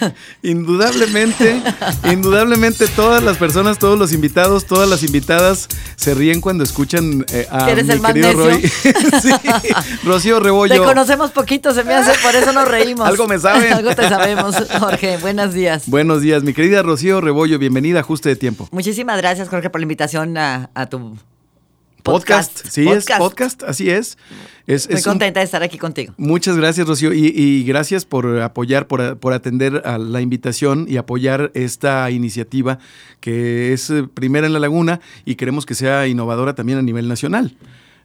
indudablemente, indudablemente todas las personas, todos los invitados, todas las invitadas se ríen cuando escuchan eh, a ¿Eres mi el querido? Roy. sí, Rocío Rebollo. Te conocemos poquito, se me hace, por eso nos reímos. Algo me saben. Algo te sabemos, Jorge. Buenos días. Buenos días, mi querida Rocío Rebollo, bienvenida a Ajuste de Tiempo. Muchísimas gracias, Jorge, por la invitación a, a tu Podcast, podcast. sí, es podcast, así es. Es, Muy es un- contenta de estar aquí contigo. Muchas gracias, Rocío, y, y gracias por apoyar, por, por atender a la invitación y apoyar esta iniciativa que es eh, primera en la laguna y queremos que sea innovadora también a nivel nacional.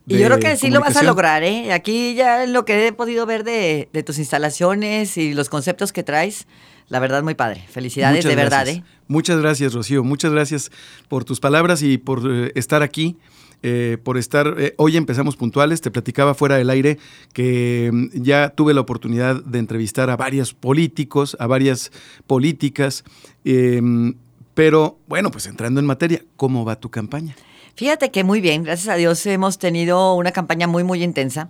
Y yo creo que sí lo vas a lograr, ¿eh? Aquí ya lo que he podido ver de, de tus instalaciones y los conceptos que traes, la verdad, muy padre. Felicidades, Muchas de verdad. ¿eh? Muchas gracias, Rocío. Muchas gracias por tus palabras y por eh, estar aquí. Eh, por estar, eh, hoy empezamos puntuales, te platicaba fuera del aire que mm, ya tuve la oportunidad de entrevistar a varios políticos, a varias políticas, eh, pero bueno, pues entrando en materia, ¿cómo va tu campaña? Fíjate que muy bien, gracias a Dios hemos tenido una campaña muy, muy intensa,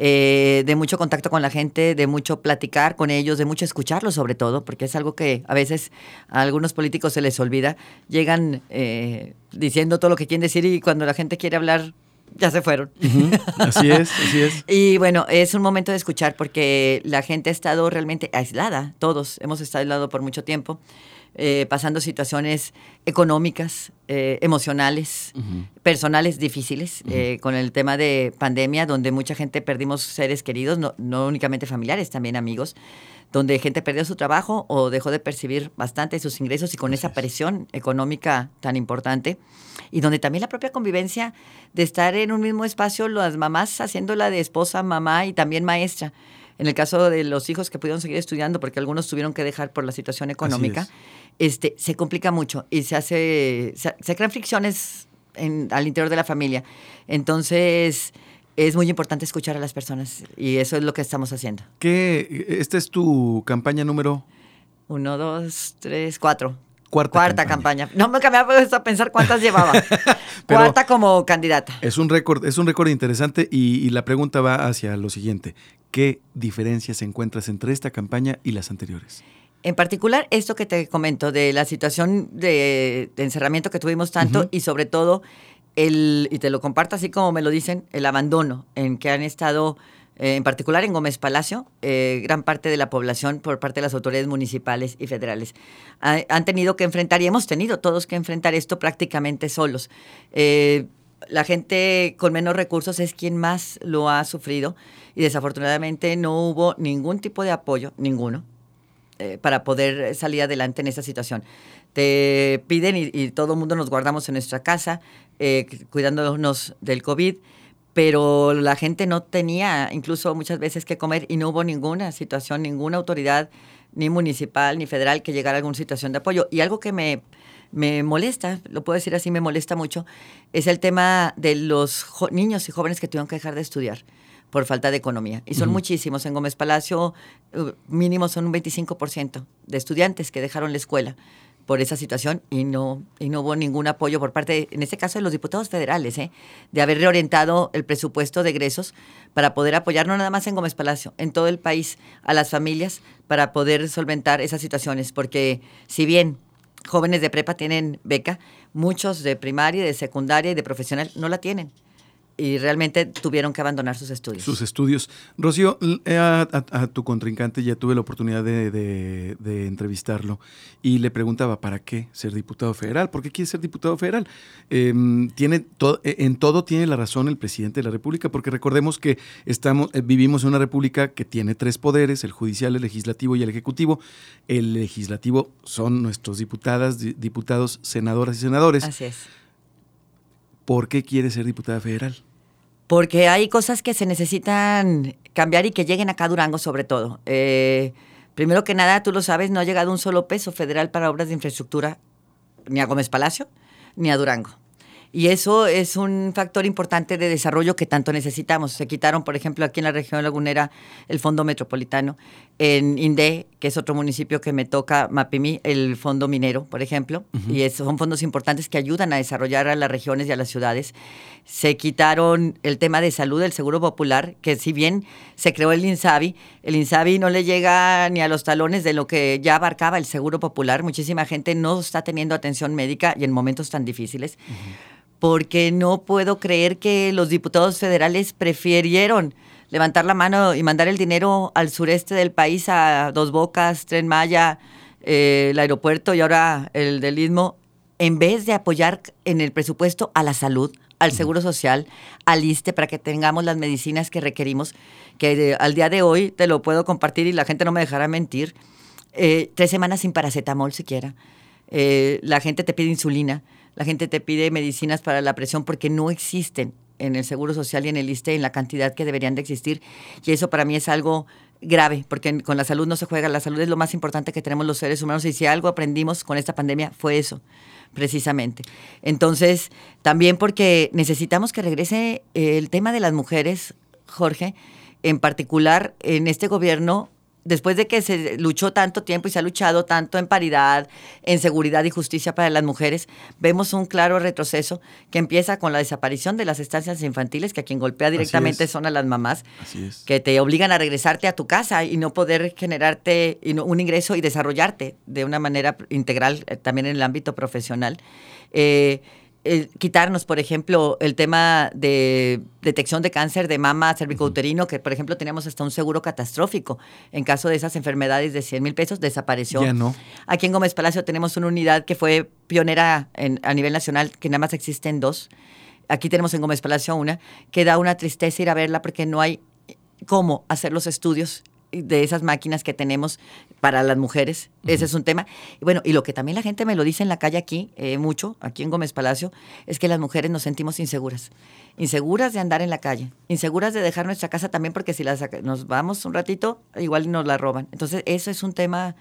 eh, de mucho contacto con la gente, de mucho platicar con ellos, de mucho escucharlos sobre todo, porque es algo que a veces a algunos políticos se les olvida. Llegan eh, diciendo todo lo que quieren decir y cuando la gente quiere hablar, ya se fueron. Así es, así es. Y bueno, es un momento de escuchar porque la gente ha estado realmente aislada, todos hemos estado aislados por mucho tiempo, eh, pasando situaciones económicas, eh, emocionales, personales difíciles, eh, con el tema de pandemia, donde mucha gente perdimos seres queridos, no, no únicamente familiares, también amigos, donde gente perdió su trabajo o dejó de percibir bastante sus ingresos y con esa presión económica tan importante, y donde también la propia convivencia de estar en un mismo espacio, las mamás haciéndola de esposa, mamá y también maestra. En el caso de los hijos que pudieron seguir estudiando, porque algunos tuvieron que dejar por la situación económica, es. este, se complica mucho y se hace, se, se crean fricciones en- al interior de la familia. Entonces, es muy importante escuchar a las personas y eso es lo que estamos haciendo. ¿Qué, esta es tu campaña número Uno, dos, tres, cuatro. Cuarta Cuarta campaña. campaña. No me puesto a pensar cuántas llevaba. Pero- Cuarta como candidata. Es un récord, es un récord interesante y, y la pregunta va hacia lo siguiente. ¿Qué diferencias encuentras entre esta campaña y las anteriores? En particular, esto que te comento de la situación de, de encerramiento que tuvimos tanto y sobre todo el, y te lo comparto así como me lo dicen, el abandono en que han estado, eh, en particular en Gómez Palacio, eh, gran parte de la población por parte de las autoridades municipales y federales. Ha- han tenido que enfrentar, y hemos tenido todos que enfrentar esto prácticamente solos. Eh, la gente con menos recursos es quien más lo ha sufrido y desafortunadamente no hubo ningún tipo de apoyo, ninguno, eh, para poder salir adelante en esa situación. Te piden y, todo el mundo nos guardamos en nuestra casa, eh, cu- cuidándonos del COVID, pero la gente no tenía incluso muchas veces que comer y no hubo ninguna situación, ninguna autoridad, ni municipal ni federal, que llegara a alguna situación de apoyo. Y algo que me, me molesta, lo puedo decir así, me molesta mucho, es el tema de los niños y jóvenes que tuvieron que dejar de estudiar por falta de economía. Y son muchísimos. En Gómez Palacio, uh, mínimo son un 25% de estudiantes que dejaron la escuela por esa situación y no, y no hubo ningún apoyo por parte, de- en este caso, de los diputados federales, ¿eh? de haber reorientado el presupuesto de egresos para poder apoyar, no nada más en Gómez Palacio, en todo el país, a las familias para poder solventar esas situaciones. Porque si bien jóvenes de prepa tienen beca, muchos de primaria, de secundaria y de profesional no la tienen. Y realmente tuvieron que abandonar sus estudios. Sus estudios. Rocío, eh, a, a- a tu contrincante ya tuve la oportunidad de, de- de entrevistarlo y le preguntaba, ¿para qué ser diputado federal? ¿Por qué quiere ser diputado federal? Em, tiene to- eh, en todo tiene la razón el presidente de la República, porque recordemos que estamos, eh, vivimos en una república que tiene tres poderes, el judicial, el legislativo y el ejecutivo. El legislativo son nuestros diputadas, di- diputados, senadoras y senadores. Así es. ¿Por qué quiere ser diputada federal? Porque hay cosas que se necesitan cambiar y que lleguen acá a Durango sobre todo. Eh, primero que nada, tú lo sabes, no ha llegado un solo peso federal para obras de infraestructura ni a Gómez Palacio ni a Durango. Y eso es un factor importante de desarrollo que tanto necesitamos. Se quitaron, por ejemplo, aquí en la región lagunera el Fondo Metropolitano, en Indé, que es otro municipio que me toca, Mapimí, el Fondo Minero, por ejemplo, y esos son fondos importantes que ayudan a desarrollar a las regiones y a las ciudades. Se quitaron el tema de salud del Seguro Popular, que si bien se creó el INSABI, el INSABI no le llega ni a los talones de lo que ya abarcaba el Seguro Popular. Muchísima gente no está teniendo atención médica y en momentos tan difíciles porque no puedo creer que los diputados federales prefirieron levantar la mano y mandar el dinero al sureste del país, a Dos Bocas, Tren Maya, eh, el aeropuerto y ahora el del Istmo, en vez de apoyar en el presupuesto a la salud, al seguro social, al ISTE, para que tengamos las medicinas que requerimos, que al día de hoy te lo puedo compartir y la gente no me dejará mentir, eh, tres semanas sin paracetamol siquiera. Eh, la gente te pide insulina la gente te pide medicinas para la presión porque no existen en el Seguro Social y en el ISTE en la cantidad que deberían de existir. Y eso para mí es algo grave, porque con la salud no se juega. La salud es lo más importante que tenemos los seres humanos y si algo aprendimos con esta pandemia fue eso, precisamente. Entonces, también porque necesitamos que regrese el tema de las mujeres, Jorge, en particular en este gobierno después de que se luchó tanto tiempo y se ha luchado tanto en paridad, en seguridad y justicia para las mujeres, vemos un claro retroceso que empieza con la desaparición de las estancias infantiles, que a quien golpea directamente son a las mamás, que te obligan a regresarte a tu casa y no poder generarte un ingreso y desarrollarte de una manera integral eh, también en el ámbito profesional. Eh, quitarnos, por ejemplo, el tema de detección de cáncer de mama cervicouterino, que por ejemplo teníamos hasta un seguro catastrófico en caso de esas enfermedades de 100 mil pesos, desapareció. Ya no. Aquí en Gómez Palacio tenemos una unidad que fue pionera a nivel nacional, que nada más existen dos. Aquí tenemos en Gómez Palacio una, que da una tristeza ir a verla porque no hay cómo hacer los estudios de esas máquinas que tenemos para las mujeres. Ese es un tema. Y bueno, y lo que también la gente me lo dice en la calle aquí, eh, mucho, aquí en Gómez Palacio, es que las mujeres nos sentimos inseguras. Inseguras de andar en la calle, inseguras de dejar nuestra casa también porque si las, nos vamos un ratito, igual nos la roban. Entonces, eso es un tema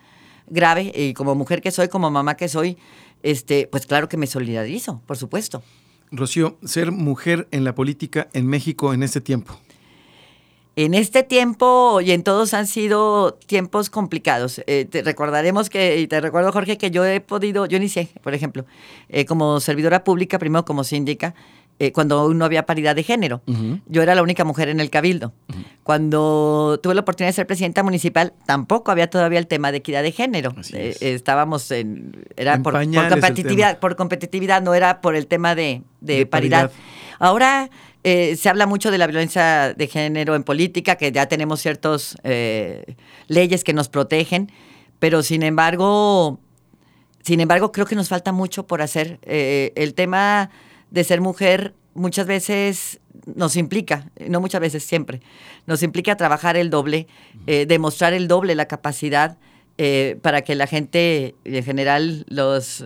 grave y como mujer que soy, como mamá que soy, este, pues claro que me solidarizo, por supuesto. Rocío, ser mujer en la política en México en este tiempo en este tiempo y en todos han sido tiempos complicados. Eh, te recordaremos que, y te recuerdo Jorge, que yo he podido, yo inicié, por ejemplo, eh, como servidora pública, primero como síndica, eh, cuando aún no había paridad de género. Yo era la única mujer en el cabildo. Cuando tuve la oportunidad de ser presidenta municipal, tampoco había todavía el tema de equidad de género. estábamos en, era por, competitividad, por competitividad, no era por el tema de, paridad. Ahora eh, se habla mucho de la violencia de género en política, que ya tenemos ciertas eh, leyes que nos protegen, pero sin embargo, sin embargo, creo que nos falta mucho por hacer. Eh, el tema de ser mujer muchas veces nos implica, no muchas veces, siempre, nos implica trabajar el doble, demostrar el doble la capacidad para que la gente, en general, los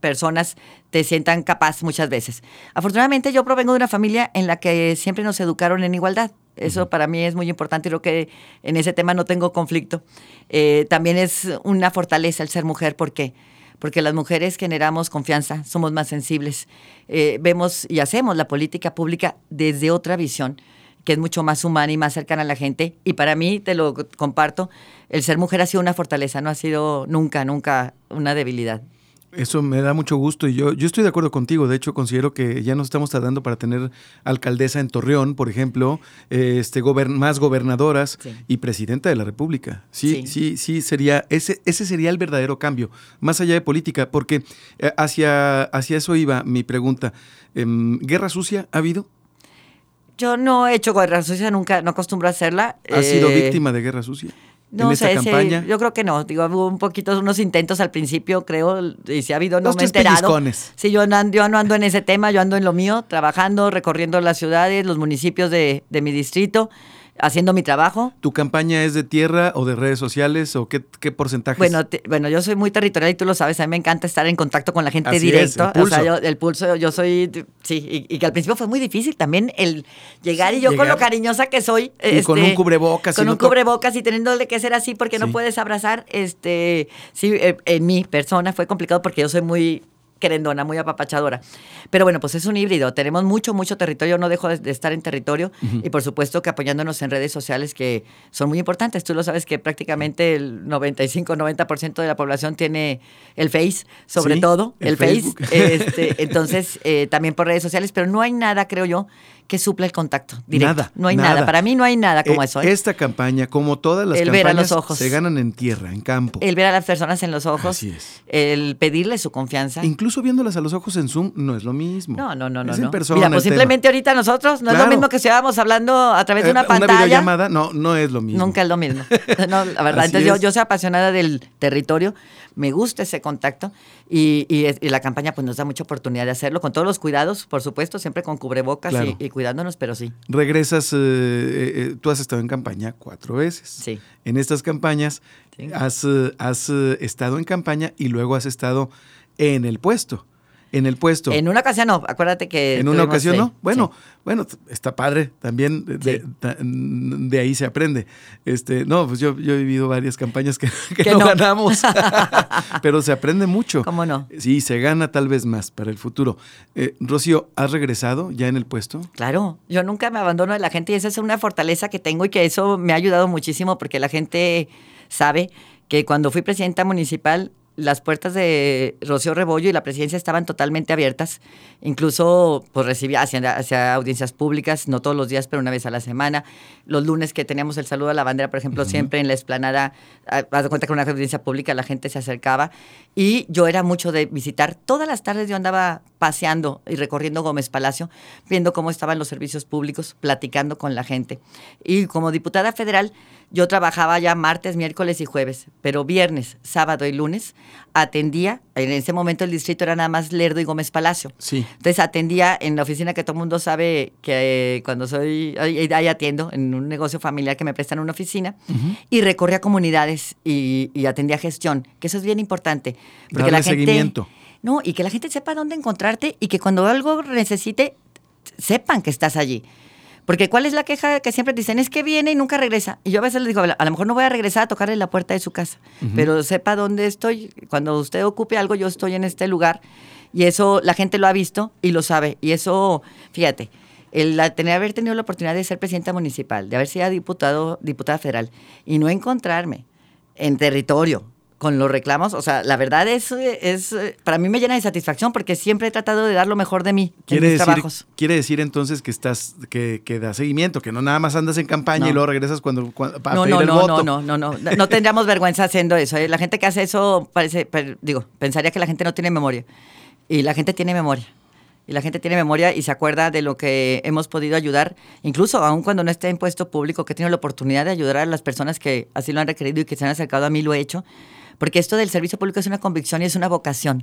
personas te sientan capaz muchas veces. Afortunadamente yo provengo de una familia en la que siempre nos educaron en igualdad. Eso para mí es muy importante y creo que en ese tema no tengo conflicto. Eh, también es una fortaleza el ser mujer. ¿Por qué? Porque las mujeres generamos confianza, somos más sensibles, eh, vemos y hacemos la política pública desde otra visión que es mucho más humana y más cercana a la gente. Y para mí, te lo comparto, el ser mujer ha sido una fortaleza, no ha sido nunca, nunca una debilidad. Eso me da mucho gusto y yo, yo estoy de acuerdo contigo. De hecho, considero que ya nos estamos tardando para tener alcaldesa en Torreón, por ejemplo, este, más gobernadoras y presidenta de la República. Sí, sí, sí, sería, ese, ese sería el verdadero cambio, más allá de política, porque eh, hacia, hacia eso iba mi pregunta. Em, ¿Guerra sucia ha habido? Yo no he hecho guerra sucia, nunca, no acostumbro a hacerla. ¿Ha sido eh, víctima de guerra sucia? No sé, campaña? yo creo que no. Digo, hubo un poquito, unos intentos al principio, creo, y si ha habido, no me he enterado. Sí, yo no, ando, yo no ando en ese tema, yo ando en lo mío, trabajando, recorriendo las ciudades, los municipios de, de mi distrito haciendo mi trabajo. ¿Tu campaña es de tierra o de redes sociales o qué, qué porcentaje? Bueno, bueno, yo soy muy territorial y tú lo sabes, a mí me encanta estar en contacto con la gente directo. el pulso. O sea, yo, el pulso, yo soy, sí, y, que al principio fue muy difícil también el llegar y yo con lo cariñosa que soy. Y con un cubrebocas. Con un cubrebocas y teniéndole que ser así porque no puedes abrazar, este, sí, eh, en mi persona fue complicado porque yo soy muy querendona, muy apapachadora. Pero bueno, pues es un híbrido. Tenemos mucho, mucho territorio. No dejo de, estar en territorio. Y por supuesto que apoyándonos en redes sociales que son muy importantes. Tú lo sabes que prácticamente el 95-90% de la población tiene el Face, sobre Sí, todo, el. Face. Este, entonces, eh, también por redes sociales. Pero no hay nada, creo yo, que supla el contacto directo. Nada, No hay nada. nada. Para mí no hay nada como Eh, eso. ¿eh? Esta campaña, como todas las El ver a campañas, los ojos. se ganan en tierra, en campo. El ver a las personas en los ojos, Así es. el pedirle su confianza. Incluso viéndolas a los ojos en Zoom no es lo mismo. No, no, no, no. Es en no. persona Mira, el pues tema. simplemente ahorita nosotros, no es lo mismo que si estábamos hablando a través de Eh, una pantalla. videollamada no, no es lo mismo. Nunca es lo mismo. No, la verdad. Así Entonces yo, yo soy apasionada del territorio, me gusta ese contacto y, y la campaña pues nos da mucha oportunidad de hacerlo con todos los cuidados, por supuesto, siempre con cubrebocas Claro. y, y cuidándonos, pero sí. Regresas, eh, eh, eh, tú has estado en campaña cuatro veces. Sí. En estas campañas Sí. has, has estado en campaña y luego has estado en el puesto. En el puesto. En una ocasión no, acuérdate que... En una ocasión, ¿no? Bueno, sí. bueno, está padre también, de, Sí. ahí se aprende. Este, no, pues yo, yo he vivido varias campañas que, que Que no, no. ganamos, pero se aprende mucho. ¿Cómo no? Sí, se gana tal vez más para el futuro. Eh, Rocío, ¿has regresado ya en el puesto? Claro, yo nunca me abandono de la gente y esa es una fortaleza que tengo y que eso me ha ayudado muchísimo porque la gente sabe que cuando fui presidenta municipal las puertas de Rocío Rebollo y la presidencia estaban totalmente abiertas. Incluso pues recibía hacia, hacia audiencias públicas, no todos los días, pero una vez a la semana. Los lunes que teníamos el saludo a la bandera, por ejemplo, siempre en la explanada, ah, haz de cuenta que en una audiencia pública la gente se acercaba. Y yo era mucho de visitar. Todas las tardes yo andaba paseando y recorriendo Gómez Palacio, viendo cómo estaban los servicios públicos, platicando con la gente. Y como diputada federal, yo trabajaba ya martes, miércoles y jueves, pero viernes, sábado y lunes atendía, en ese momento el distrito era nada más Lerdo y Gómez Palacio. Sí. Entonces atendía en la oficina que todo el mundo sabe que eh, cuando soy, ahí, ahí atiendo en un negocio familiar que me prestan una oficina y recorría comunidades y, y atendía gestión, que eso es bien importante. Porque Darle la gente, seguimiento. No, y que la gente sepa dónde encontrarte y que cuando algo necesite, sepan que estás allí. Porque ¿cuál es la queja que siempre dicen? Es que viene y nunca regresa. Y yo a veces les digo, a lo mejor no voy a regresar a tocarle la puerta de su casa, pero sepa dónde estoy. Cuando usted ocupe algo, yo estoy en este lugar. Y eso la gente lo ha visto y lo sabe. Y eso, fíjate, el tener, haber tenido la oportunidad de ser presidenta municipal, de haber sido diputado, diputada federal y no encontrarme en territorio con los reclamos, o sea, la verdad es, es para mí me llena de satisfacción porque siempre he tratado de dar lo mejor de mí en Quiere mis decir, trabajos. quiere decir entonces que estás, que, que da seguimiento, que no nada más andas en campaña No. y luego regresas cuando, cuando para No, pedir no, el no, voto. no, no, no, no, no tendríamos vergüenza haciendo eso. ¿eh? La gente que hace eso parece, digo, pensaría que la gente no tiene memoria. Y la gente tiene memoria. Y la gente tiene memoria y se acuerda de lo que hemos podido ayudar, incluso aun cuando no esté en puesto público, que he tenido la oportunidad de ayudar a las personas que así lo han requerido y que se han acercado a mí, lo he hecho. Porque esto del servicio público es una convicción y es una vocación.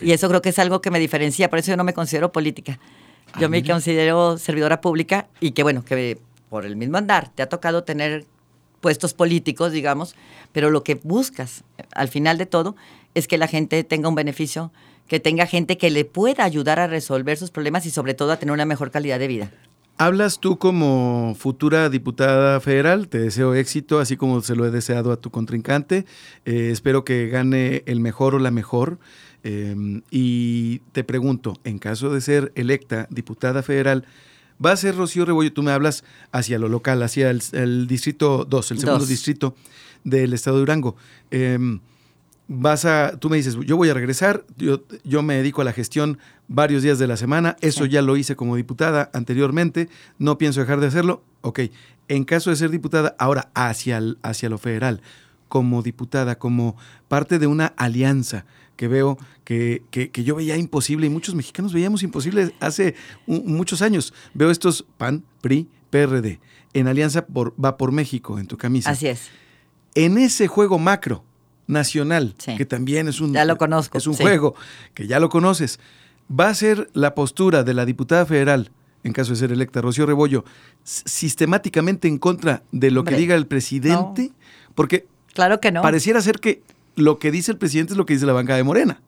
Y eso creo que es algo que me diferencia, por eso yo no me considero política. Yo Ah, me mira. considero servidora pública y que bueno, que por el mismo andar te ha tocado tener puestos políticos, digamos, pero lo que buscas eh, al final de todo es que la gente tenga un beneficio, que tenga gente que le pueda ayudar a resolver sus problemas y sobre todo a tener una mejor calidad de vida. Hablas tú como futura diputada federal, te deseo éxito, así como se lo he deseado a tu contrincante. Eh, espero que gane el mejor o la mejor. Eh, y te pregunto, en caso de ser electa diputada federal, ¿va a ser Rocío Rebollo? Tú me hablas hacia lo local, hacia el, el distrito 2, el segundo Dos. distrito del estado de Durango. Eh, vas a, tú me dices, yo voy a regresar, yo, yo me dedico a la gestión varios días de la semana, eso Sí. ya lo hice como diputada anteriormente, no pienso dejar de hacerlo, ok, en caso de ser diputada, ahora hacia, el- hacia lo federal, como diputada, como parte de una alianza que veo que, que- que yo veía imposible y muchos mexicanos veíamos imposible hace un- muchos años. Veo estos PAN, PRI, PRD, en alianza por, va por México en tu camisa Así es. en ese juego macro nacional, Sí. que también es un, Ya lo conozco, es un sí. juego que ya lo conoces, va a ser la postura de la diputada federal, en caso de ser electa, Rocío Rebollo, sistemáticamente en contra de lo que diga el presidente, porque Claro que no. pareciera ser que lo que dice el presidente es lo que dice la banca de Morena.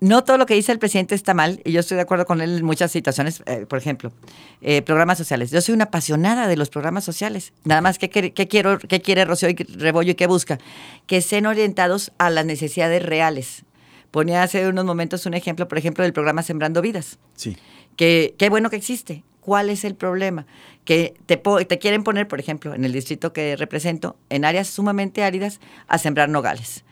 No todo lo que dice el presidente está mal, y yo estoy de acuerdo con él en muchas situaciones. Eh, por ejemplo, eh, programas sociales. Yo soy una apasionada de los programas sociales. Nada más, ¿qué, quiero, qué quiere Rocío y Rebollo y qué busca? Que estén orientados a las necesidades reales. Ponía hace unos momentos un ejemplo, por ejemplo, del programa Sembrando Vidas. Sí. Que qué bueno que existe. ¿Cuál es el problema? Que te, te quieren poner, por ejemplo, en el distrito que represento, en áreas sumamente áridas, a sembrar nogales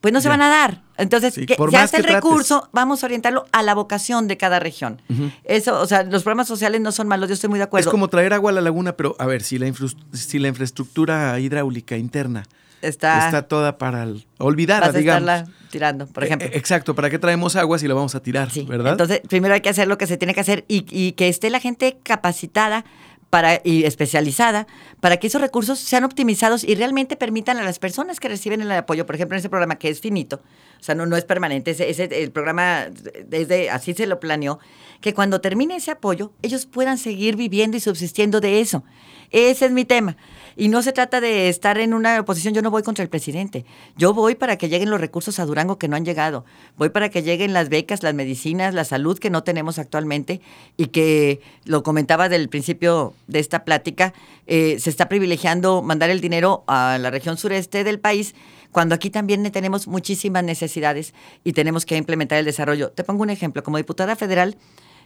pues no se van a dar. Entonces, Sí, que hace que el recurso, vamos a orientarlo a la vocación de cada región. Eso, o sea, los programas sociales no son malos, yo estoy muy de acuerdo. Es como traer agua a la laguna, pero a ver, si la, infrus- si la infraestructura hidráulica interna está, está toda para el- olvidada, vas a digamos. estarla tirando, por ejemplo. Eh, eh, Exacto, ¿para qué traemos agua si la vamos a tirar, Sí, verdad? Entonces, primero hay que hacer lo que se tiene que hacer y, y que esté la gente capacitada para, y especializada para que esos recursos sean optimizados y realmente permitan a las personas que reciben el apoyo, por ejemplo, en ese programa que es finito, o sea, no, no es permanente, ese, el programa, desde así se lo planeó, que cuando termine ese apoyo, ellos puedan seguir viviendo y subsistiendo de eso. Ese es mi tema. Y no se trata de estar en una oposición, yo no voy contra el presidente. Yo voy para que lleguen los recursos a Durango que no han llegado. Voy para que lleguen las becas, las medicinas, la salud que no tenemos actualmente y que, lo comentaba del principio de esta plática, eh, se está privilegiando mandar el dinero a la región sureste del país cuando aquí también tenemos muchísimas necesidades y tenemos que implementar el desarrollo. Te pongo un ejemplo, como diputada federal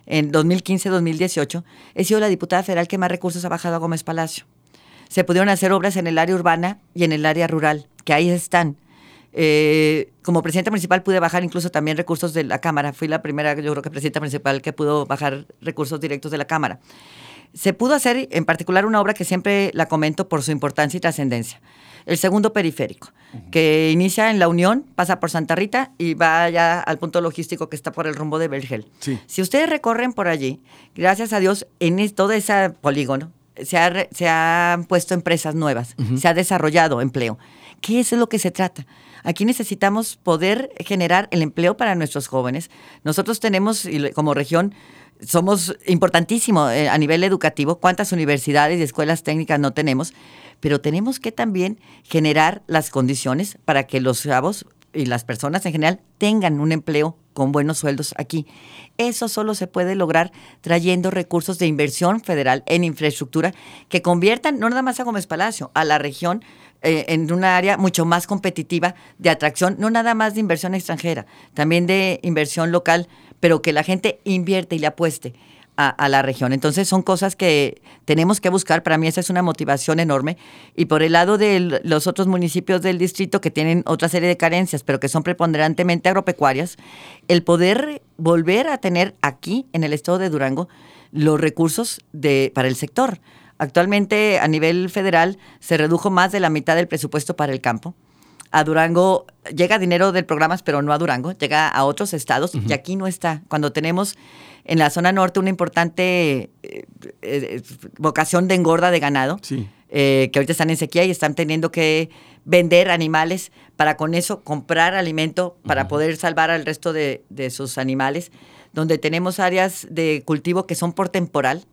en 2015-2018, he sido la diputada federal que más recursos ha bajado a Gómez Palacio se pudieron hacer obras en el área urbana y en el área rural, que ahí están. Eh, como presidenta municipal pude bajar incluso también recursos de la Cámara. Fui la primera, yo creo que presidenta municipal que pudo bajar recursos directos de la Cámara. Se pudo hacer en particular una obra que siempre la comento por su importancia y trascendencia. El segundo periférico, que inicia en La Unión, pasa por Santa Rita y va ya al punto logístico que está por el rumbo de Vergel. Sí. Si ustedes recorren por allí, gracias a Dios, en todo ese polígono se, ha se han puesto empresas nuevas, se ha desarrollado empleo. ¿Qué es lo que se trata? Aquí necesitamos poder generar el empleo para nuestros jóvenes. Nosotros tenemos, como región, somos importantísimo eh, a nivel educativo. ¿Cuántas universidades y escuelas técnicas no tenemos? Pero tenemos que también generar las condiciones para que los chavos y las personas en general tengan un empleo con buenos sueldos aquí. Eso solo se puede lograr trayendo recursos de inversión federal en infraestructura que conviertan no nada más a Gómez Palacio, a la región eh, en una área mucho más competitiva de atracción, no nada más de inversión extranjera, también de inversión local, pero que la gente invierte y le apueste a, a la región. Entonces son cosas que tenemos que buscar. Para mí esa es una motivación enorme. Y por el lado de los otros municipios del distrito que tienen otra serie de carencias, pero que son preponderantemente agropecuarias, el poder volver a tener aquí en el estado de Durango los recursos de, para el sector. Actualmente a nivel federal se redujo más de la mitad del presupuesto para el campo a Durango llega dinero del programas, pero no a Durango, llega a otros estados y aquí no está. Cuando tenemos en la zona norte una importante eh, eh, vocación de engorda de ganado, Sí. eh, que ahorita están en sequía y están teniendo que vender animales para con eso comprar alimento para poder salvar al resto de, de sus animales, donde tenemos áreas de cultivo que son por temporal.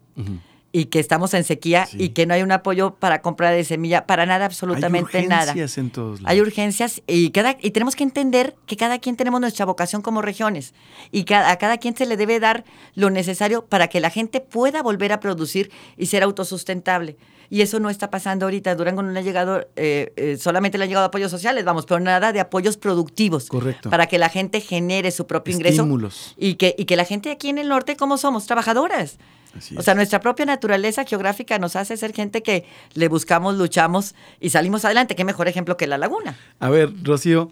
Y que estamos en sequía Sí. y que no hay un apoyo para compra de semilla, para nada, absolutamente Hay nada. urgencias en todos lados. Hay urgencias y, cada, y tenemos que entender que cada quien tenemos nuestra vocación como regiones y cada, a cada quien se le debe dar lo necesario para que la gente pueda volver a producir y ser autosustentable. Y eso no está pasando ahorita. Durango no le ha llegado, eh, eh, solamente le han llegado apoyos sociales, vamos, pero nada de apoyos productivos. Correcto. Para que la gente genere su propio ingreso. Estímulos. Y que, y que la gente aquí en el norte, ¿cómo somos? Trabajadoras. Así O es. sea, nuestra propia naturaleza geográfica nos hace ser gente que le buscamos, luchamos y salimos adelante. Qué mejor ejemplo que la laguna. A ver, Rocío,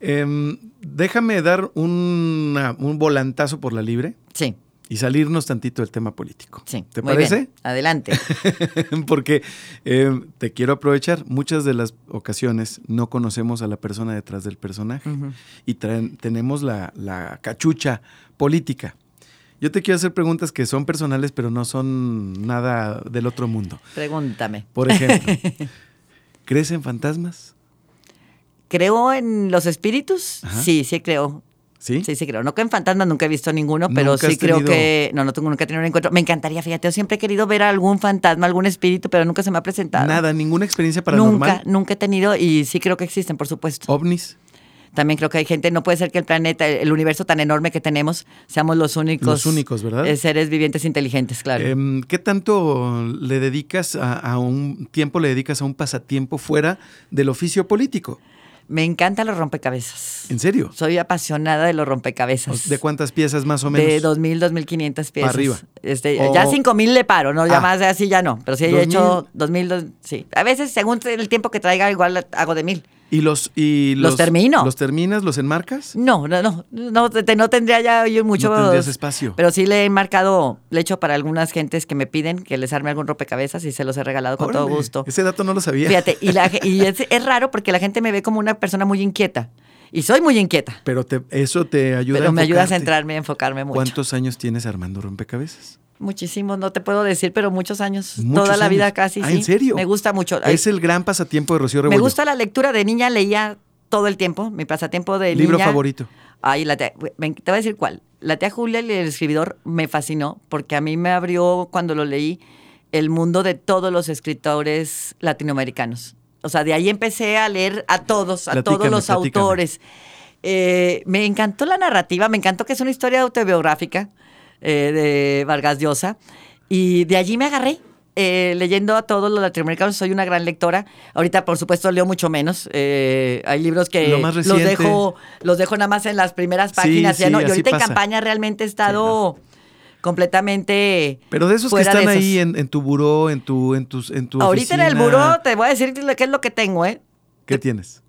em, déjame dar una- un volantazo por la libre Sí, y salirnos tantito del tema político. sí. ¿Te muy parece? bien. Adelante. Porque em, te quiero aprovechar. Muchas de las ocasiones no conocemos a la persona detrás del personaje y traen- tenemos la, la cachucha política. Yo te quiero hacer preguntas que son personales, pero no son nada del otro mundo. Pregúntame. Por ejemplo, ¿crees en fantasmas? ¿Creo en los espíritus? Ajá. Sí, sí creo. ¿Sí? Sí, sí creo. No que en fantasmas nunca he visto ninguno, pero ¿Nunca sí creo que... No, no tengo nunca he tenido un encuentro. Me encantaría, fíjate, yo siempre he querido ver a algún fantasma, algún espíritu, pero nunca se me ha presentado. Nada, ninguna experiencia paranormal. Nunca, nunca he tenido y sí creo que existen, por supuesto. ovnis. También creo que hay gente, no puede ser que el planeta, el universo tan enorme que tenemos, seamos los únicos. Los únicos, ¿verdad? eh, seres vivientes inteligentes, claro. Em, ¿Qué tanto le dedicas a, a un tiempo, le dedicas a un pasatiempo fuera del oficio político? Me encantan los rompecabezas. ¿En serio? Soy apasionada de los rompecabezas. ¿De cuántas piezas más o menos? De 2.000, 2.500 piezas. arriba. Este, O- Ya 5.000 le paro, ¿no? Ya Ah. más de así ya no. Pero sí he 2,000. hecho 2.000, dos- sí. A veces, según el tiempo que traiga, igual hago de 1.000. ¿Y los, y Los termino. ¿Los terminas? ¿Los enmarcas? No, no, no. No, te- no tendría ya yo mucho. No tendrías espacio. Pero sí le he marcado, le he hecho para algunas gentes que me piden que les arme algún rompecabezas y se los he regalado con todo gusto. Ese dato no lo sabía. Fíjate, y, la y es, es raro porque la gente me ve como una persona muy inquieta. Y soy muy inquieta. Pero te- eso te ayuda Pero a me ayuda a centrarme, a enfocarme mucho. ¿Cuántos años tienes armando rompecabezas? Muchísimos, no te puedo decir, pero muchos años. Muchos Toda la años. vida casi. Ah, sí. ¿en serio? Me gusta mucho. Es el gran pasatiempo de Rocío me Rebollo. gusta la lectura de niña, leía todo el tiempo. Mi pasatiempo de ¿Libro niña. favorito? Ay, la tía- me- te voy a decir cuál. La tía Julia, el escribidor, me fascinó porque a mí me abrió cuando lo leí el mundo de todos los escritores latinoamericanos. O sea, de ahí empecé a leer a todos, a todos los platícame. autores. Eh, me encantó la narrativa, me encantó que es una historia autobiográfica eh, de Vargas Llosa. Y de allí me agarré. eh, leyendo a todos los latinoamericanos, soy una gran lectora. Ahorita, por supuesto, leo mucho menos. Eh, hay libros que Lo los dejo, los dejo nada más en las primeras Sí, páginas. ya sí, no. Y ahorita pasa. en campaña realmente he estado completamente. Pero de esos que fuera están ahí en, en tu buró, en tu, en tus, en tu Ahorita en el buró te voy a decir qué es lo que tengo, ¿eh? ¿Qué tienes?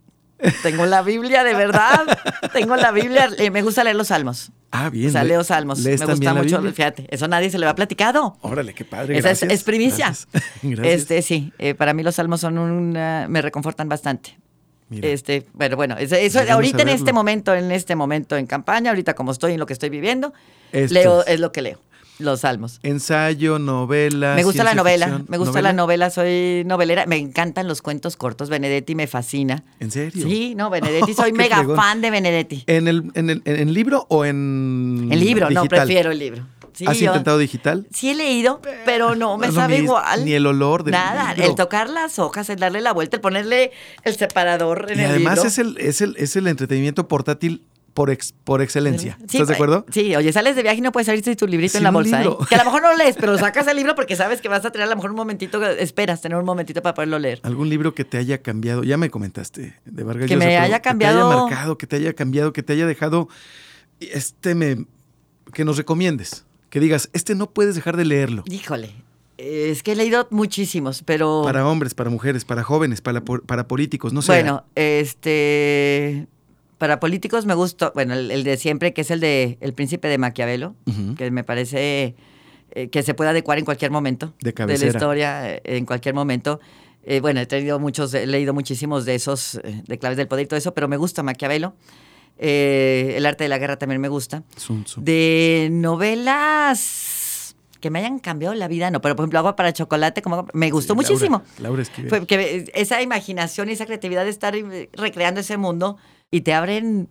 Tengo la Biblia, de verdad. tengo la Biblia. eh, me gusta leer los salmos. Ah, bien. O sea, le- leo salmos. Me ¿lees gusta mucho. Fíjate, eso nadie se le ha platicado. Órale, qué padre. Esa es, gracias, es primicia. Gracias. Gracias. Este, sí, eh, para mí los salmos son una, me reconfortan bastante. Mira. Este, pero bueno, eso, ahorita en este momento, en este momento en campaña, ahorita como estoy en lo que estoy viviendo, Esto leo, es lo que leo, los salmos. Ensayo, novela. Me gusta la novela, ficción. me gusta la novela, soy novelera, me encantan los cuentos cortos, Benedetti me fascina. ¿En serio? Sí, no, Benedetti, soy mega fregón. fan de Benedetti. ¿En el, en el en, en libro o en El libro, no, prefiero el libro. Sí, ¿Has yo- intentado digital? Sí he leído, pero no me No sabe igual. ni el olor del Nada, libro. el tocar las hojas, el darle la vuelta, el ponerle el separador en Y el además libro. es el, es, el, es el entretenimiento portátil por, ex- por excelencia. Sí, ¿Estás de acuerdo? Sí, oye, sales de viaje y no puedes salirte tu librito en la bolsa. ¿eh? Que a lo mejor no lees, pero sacas el libro porque sabes que vas a tener a lo mejor un momentito, esperas tener un momentito para poderlo leer. ¿Algún libro que te haya cambiado? Ya me comentaste de Vargas Que Llosa, me haya Que te cambiado- haya marcado, que te haya cambiado, que te haya dejado. Este me. Que nos recomiendes. Que digas, este no puedes dejar de leerlo. Híjole, es que he leído muchísimos, pero... Para hombres, para mujeres, para jóvenes, para, para políticos, no sé. Bueno, este... Para políticos me gustó, bueno, el, el de siempre, que es el de El Príncipe de Maquiavelo, que me parece eh, que se puede adecuar en cualquier momento. De la cabecera. historia, eh, en cualquier momento. Eh, bueno, he tenido muchos, he leído muchísimos de esos, de claves del poder y todo eso, pero me gusta Maquiavelo. El arte de la guerra también me gusta. Sun Tzu. De novelas que me hayan cambiado la vida, no, pero por ejemplo, Agua para Chocolate, como me gustó Sí, Laura- muchísimo. Laura Esquivel. Fue que esa imaginación y esa creatividad de estar recreando ese mundo y te abren,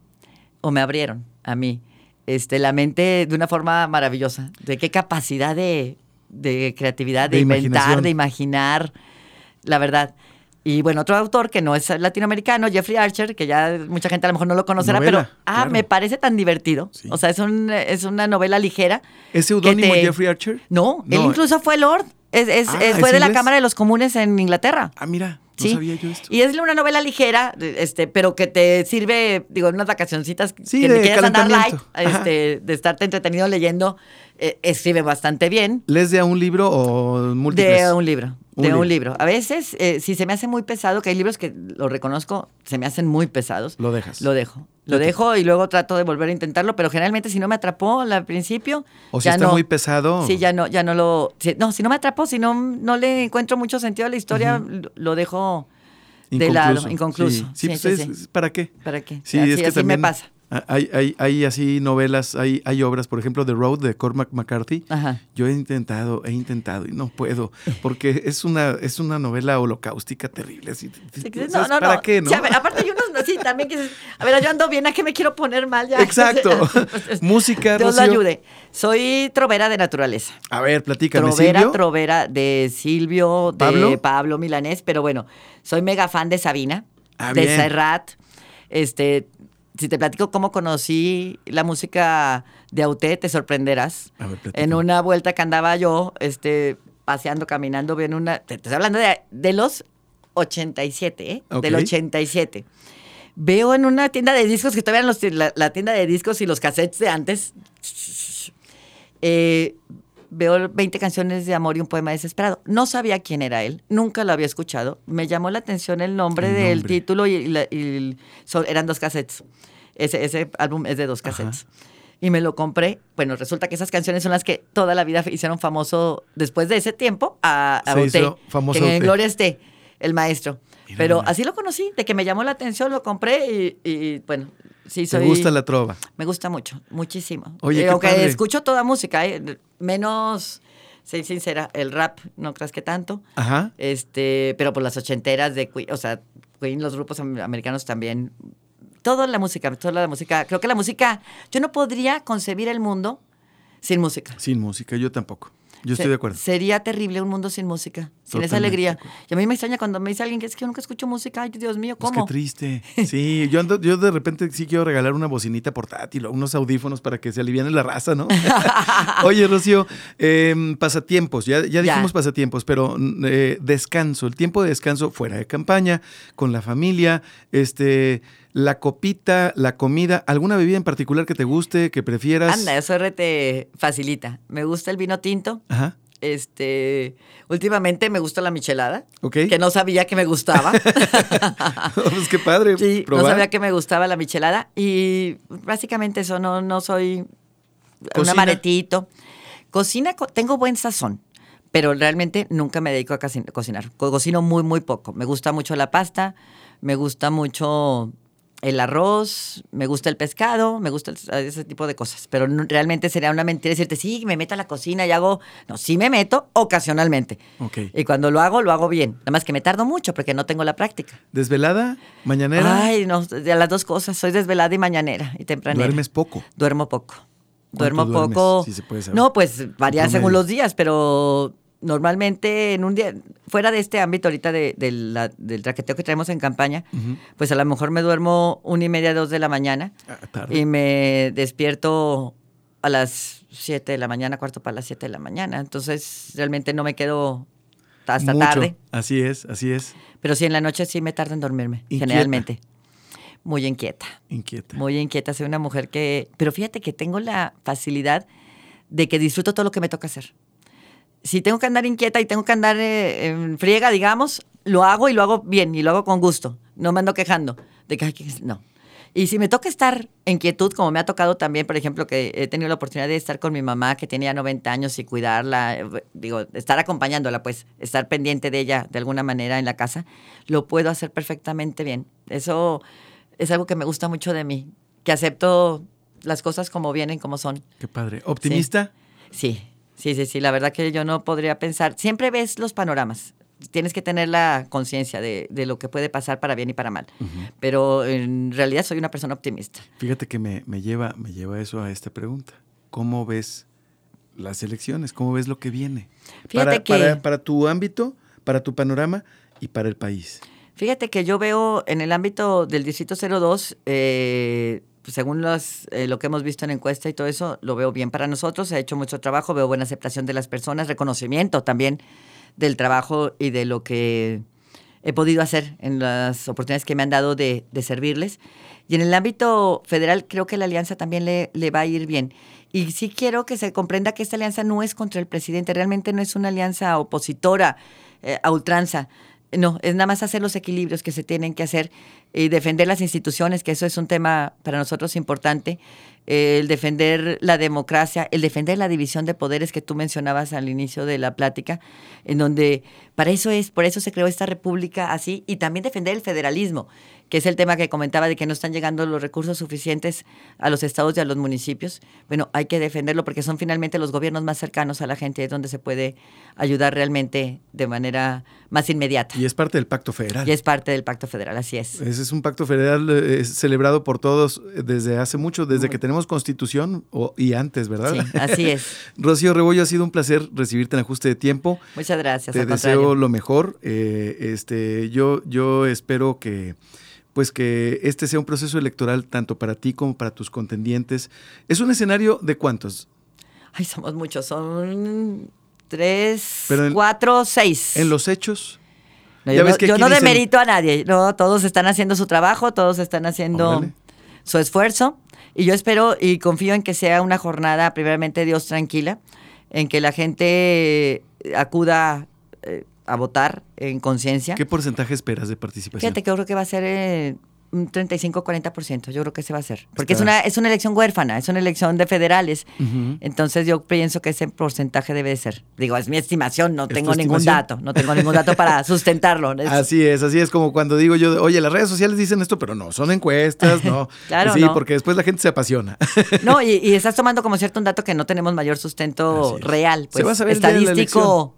o me abrieron a mí, este, la mente de una forma maravillosa. De qué capacidad de, de creatividad, de, De inventar, de imaginar, la verdad. Y bueno, otro autor que no es latinoamericano, Jeffrey Archer, que ya mucha gente a lo mejor no lo conocerá, Novela, pero ah, claro. me parece tan divertido. Sí. O sea, es, un, es una novela ligera. ¿Es seudónimo te- Jeffrey Archer? No, él incluso fue Lord. Es, es- Ah, fue ¿es de la? Cámara de los Comunes en Inglaterra. Ah, mira, no Sí. sabía yo esto. Y es una novela ligera, este, pero que te sirve, digo, en unas vacacioncitas Sí, que de ni quieres andar light, este, de estarte entretenido leyendo, eh, escribe bastante bien. ¿Les de a un libro o múltiples? De un libro, Un de libro. un libro. A veces, eh, si se me hace muy pesado, que hay libros que lo reconozco, se me hacen muy pesados. Lo dejas. Lo dejo. Lo dejo y luego trato de volver a intentarlo, pero generalmente si no me atrapó al principio, O si ya está no. muy pesado. Sí, ya no, ya no lo. si- no, si no me atrapó, si no, no le encuentro mucho sentido a la historia, lo- lo dejo de lado, inconcluso. Sí, Sí, pues sí, es- sí. es- ¿para qué? ¿Para qué? Sí, así, es que así también me pasa. Hay, hay, hay así novelas, hay, hay obras, por ejemplo, The Road de Cormac McCarthy. Ajá. Yo he intentado, he intentado y no puedo, porque es una, es una novela holocáustica terrible. así, Sí, que- ¿sabes no, no, ¿Para no. qué, no? Sí, a ver, aparte hay unos, no, sí, también que a ver, yo ando bien, ¿a qué me quiero poner mal ya? Exacto. Música, Dios lo Rocío. ayude. Soy trovera de naturaleza. A ver, platícame, Trovera, Silvio. trovera de Silvio, de ¿Pablo? Pablo? Milanés, pero bueno, soy mega fan de Sabina, Ah, de bien. Serrat. Este, si te platico cómo conocí la música de Auté, te sorprenderás. A ver, platícame. en una vuelta que andaba yo, este, paseando, caminando, en una. Te estoy hablando de, de los 87, ¿eh? Ok. Del 87. veo en una tienda de discos, que todavía eran los, la, la tienda de discos y los cassettes de antes, eh, veo 20 canciones de amor y un poema desesperado. No sabía quién era él, nunca lo había escuchado. Me llamó la atención el nombre El del nombre. título y, la- y son- eran dos cassettes. Ese, ese álbum es de dos cassettes. Y me lo compré. Bueno, resulta que esas canciones son las que toda la vida hicieron famoso después de ese tiempo a, a Se Ote, hizo famoso que en. Gloria esté, el maestro. Mira Pero nomás. así lo conocí, de que me llamó la atención, lo compré y, y, bueno, sí ¿Te soy... gusta la trova? Me gusta mucho, muchísimo. Oye, qué aunque padre. escucho toda música, eh, menos, soy sincera, el rap, no creas que tanto. Ajá. Este, pero por las ochenteras de Queen, o sea, Queen, los grupos am- americanos también. Toda la música, toda la música. Creo que la música, yo no podría concebir el mundo sin música. Sin música, yo tampoco. Yo estoy de acuerdo. Sería terrible un mundo sin música, sin esa alegría. Y a mí me extraña cuando me dice alguien que es que yo nunca escucho música. Ay, Dios mío, Pues ¿cómo? qué triste. Sí, yo ando, yo de repente sí quiero regalar una bocinita portátil o unos audífonos para que se aliviane la raza, ¿no? Oye, Rocío, em, pasatiempos, ya, ya Ya. dijimos pasatiempos, pero eh, descanso, el tiempo de descanso fuera de campaña, con la familia, este, la copita, la comida, ¿alguna bebida en particular que te guste, que prefieras? Anda, eso te facilita. Me gusta el vino tinto. Ajá, Este, últimamente me gusta la michelada, ok. que no sabía que me gustaba. pues qué padre. sí, no sabía que me gustaba la michelada y básicamente eso, no, no soy un amaretito. Cocina, co- tengo buen sazón, pero realmente nunca me dedico a cocinar. Co- Cocino muy, muy poco. Me gusta mucho la pasta, me gusta mucho el arroz, me gusta el pescado, me gusta el- ese tipo de cosas. Pero no- realmente sería una mentira decirte, sí, me meto a la cocina y hago... No, sí me meto ocasionalmente. Ok. Y cuando lo hago, lo hago bien. Nada más que me tardo mucho porque no tengo la práctica. ¿Desvelada? ¿Mañanera? Ay, no, de las dos cosas. Soy desvelada y mañanera y tempranera. ¿Duermes poco? Duermo poco. Duermo duermes? poco. Si se puede saber. No, pues varía según los días, pero normalmente en un día, fuera de este ámbito ahorita de, de la- del traqueteo que traemos en campaña, pues a lo mejor me duermo una y media, dos de la mañana Ah, tarde. y me despierto a las siete de la mañana, cuarto para las siete de la mañana. Entonces realmente no me quedo hasta Mucho. tarde. Así es, así es. Pero sí, en la noche sí me tarda en dormirme, Inquieta. generalmente. Muy inquieta. Inquieta. Muy inquieta. Soy una mujer que... Pero fíjate que tengo la facilidad de que disfruto todo lo que me toca hacer. Si tengo que andar inquieta y tengo que andar eh, en friega, digamos, lo hago y lo hago bien y lo hago con gusto. No me ando quejando de que... No. Y si me toca estar en quietud, como me ha tocado también, por ejemplo, que he tenido la oportunidad de estar con mi mamá, que tenía 90 años, y cuidarla, eh, digo, estar acompañándola, pues, estar pendiente de ella de alguna manera en la casa, lo puedo hacer perfectamente bien. Eso es algo que me gusta mucho de mí, que acepto las cosas como vienen, como son. Qué padre. ¿Optimista? Sí, sí, sí, sí. La verdad que yo no podría pensar. Siempre ves los panoramas. Tienes que tener la conciencia de, de lo que puede pasar para bien y para mal. Pero en realidad soy una persona optimista. Fíjate que me, me lleva, me lleva eso a esta pregunta. ¿Cómo ves las elecciones? ¿Cómo ves lo que viene? Para, que- para, para tu ámbito, para tu panorama y para el país. Fíjate que yo veo en el ámbito del Distrito 02, eh, pues, según las, eh, lo que hemos visto en encuesta y todo eso, lo veo bien para nosotros. Se ha hecho mucho trabajo, veo buena aceptación de las personas, reconocimiento también del trabajo y de lo que he podido hacer en las oportunidades que me han dado de, servirles. Y en el ámbito federal creo que la alianza también le, le va a ir bien. Y sí quiero que se comprenda que esta alianza no es contra el presidente, realmente no es una alianza opositora eh, a ultranza. No, es nada más hacer los equilibrios que se tienen que hacer y defender las instituciones, que eso es un tema para nosotros importante, eh, el defender la democracia, el defender la división de poderes que tú mencionabas al inicio de la plática, en donde para eso es, por eso se creó esta república así, y también defender el federalismo, que es el tema que comentaba de que no están llegando los recursos suficientes a los estados y a los municipios. Bueno, hay que defenderlo porque son finalmente los gobiernos más cercanos a la gente, es donde se puede ayudar realmente de manera más inmediata. Y es parte del pacto federal. Y es parte del pacto federal, así es. Ese es un pacto federal eh, celebrado por todos desde hace mucho, desde que tenemos constitución o- y antes, ¿verdad? Sí, así es. Rocío Rebollo, ha sido un placer recibirte en ajuste de tiempo. Muchas gracias. Te deseo contrario. lo mejor. eh, este, yo, yo espero que, pues que este sea un proceso electoral tanto para ti como para tus contendientes. ¿Es un escenario de cuántos? Ay, somos muchos, son tres, en- cuatro, seis. En los hechos, No, yo no, yo dicen- demerito a nadie. No, todos están haciendo su trabajo, todos están haciendo Órale. su esfuerzo. Y yo espero y confío en que sea una jornada, primeramente Dios, tranquila, en que la gente acuda eh, a votar en conciencia. ¿Qué porcentaje esperas de participación? Fíjate que yo creo que va a ser eh, un 35-40%, yo creo que ese va a ser. Porque es una, es una elección huérfana, es una elección de federales. Entonces yo pienso que ese porcentaje debe de ser. Digo, es mi estimación, no ¿Es tu tengo ningún estimación? dato, no tengo ningún dato para sustentarlo. Es- Así es, así es como cuando digo yo, oye, las redes sociales dicen esto, pero no, son encuestas, no. Claro, Sí, no. porque después la gente se apasiona. No, y, y estás tomando como cierto un dato que no tenemos mayor sustento real, Se pues va a saber estadístico.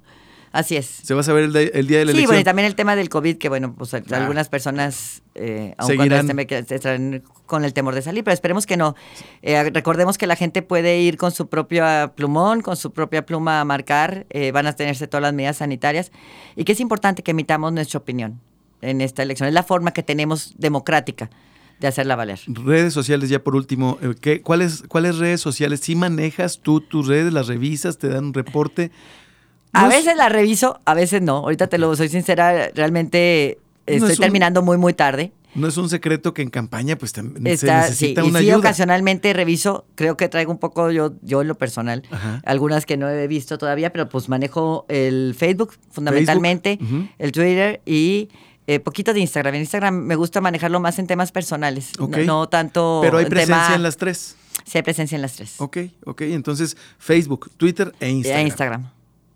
Así es. Se va a saber el, de- el día de la Sí, elección. bueno, y también el tema del COVID, que bueno, pues Ah. algunas personas, eh, aun cuando Seguirán. estén, que estarán con el temor de salir, pero esperemos que no. Eh, recordemos que la gente puede ir con su propia plumón, con su propia pluma a marcar, eh, van a tenerse todas las medidas sanitarias, y que es importante que emitamos nuestra opinión en esta elección. Es la forma que tenemos democrática de hacerla valer. Redes sociales, ya por último, eh, ¿qué, cuáles, ¿cuáles redes sociales? ¿Sí manejas tú tus redes, las revisas, te dan un reporte? A No es- veces la reviso, a veces no. Ahorita te lo soy sincera, realmente No estoy un- terminando muy, muy tarde. No es un secreto que en campaña pues también se Está, sí, necesita y una sí, ayuda. ocasionalmente reviso, creo que traigo un poco yo, yo en lo personal, Ajá. algunas que no he visto todavía, pero pues manejo el Facebook fundamentalmente, el Twitter y eh, poquito de Instagram. En Instagram me gusta manejarlo más en temas personales, no- Ok. no, tanto Pero hay en presencia tema- en las tres. Sí, hay presencia en las tres. Ok, ok. Entonces, Facebook, Twitter e. Instagram.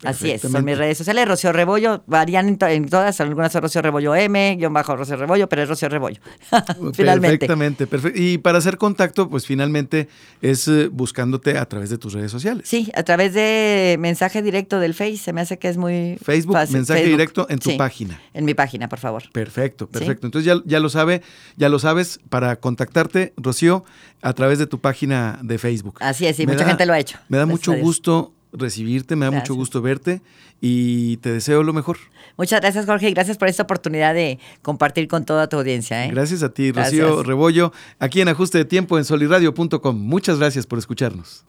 Así es, son mis redes sociales. Rocío Rebollo, varían en, to- en todas, algunas son Rocío Rebollo M, guion bajo Rocío Rebollo, pero es Rocío Rebollo. Finalmente. Perfectamente, perfecto. Y para hacer contacto, pues finalmente es eh, buscándote a través de tus redes sociales. Sí, a través de mensaje directo del Face, se me hace que es muy Facebook, fácil. mensaje Facebook, directo en tu sí, página. En mi página, por favor. Perfecto, perfecto. Entonces ya, ya lo sabe, ya lo sabes, para contactarte, Rocío, a través de tu página de Facebook. Así es, y Me mucha da- gente lo ha hecho. Me da Gracias mucho gusto recibirte, me da mucho gusto verte y te deseo lo mejor. Muchas gracias, Jorge, y gracias por esta oportunidad de compartir con toda tu audiencia. ¿eh? Gracias a ti, Rocío. Rebollo, aquí en Ajuste de Tiempo en soliradio.com. Muchas gracias por escucharnos.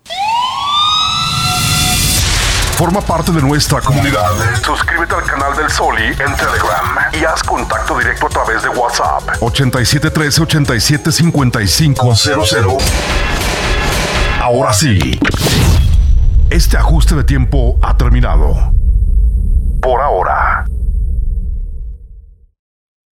Forma parte de nuestra comunidad. Suscríbete al canal del Soli en Telegram y haz contacto directo a través de WhatsApp. 8713 875500. Ahora sí. Este ajuste de tiempo ha terminado. Por ahora.